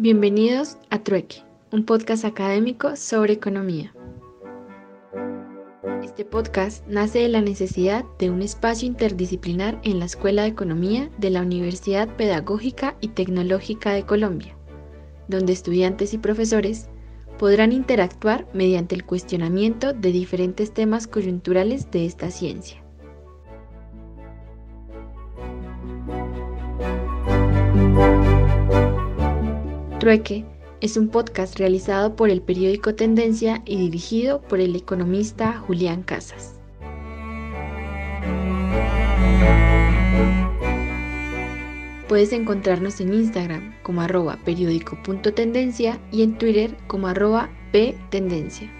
Bienvenidos a Trueque, un podcast académico sobre economía. Este podcast nace de la necesidad de un espacio interdisciplinar en la Escuela de Economía de la Universidad Pedagógica y Tecnológica de Colombia, donde estudiantes y profesores podrán interactuar mediante el cuestionamiento de diferentes temas coyunturales de esta ciencia. Trueque es un podcast realizado por el periódico Tendencia y dirigido por el economista Julián Casas. Puedes encontrarnos en Instagram como arroba periódico.tendencia y en Twitter como arroba ptendencia.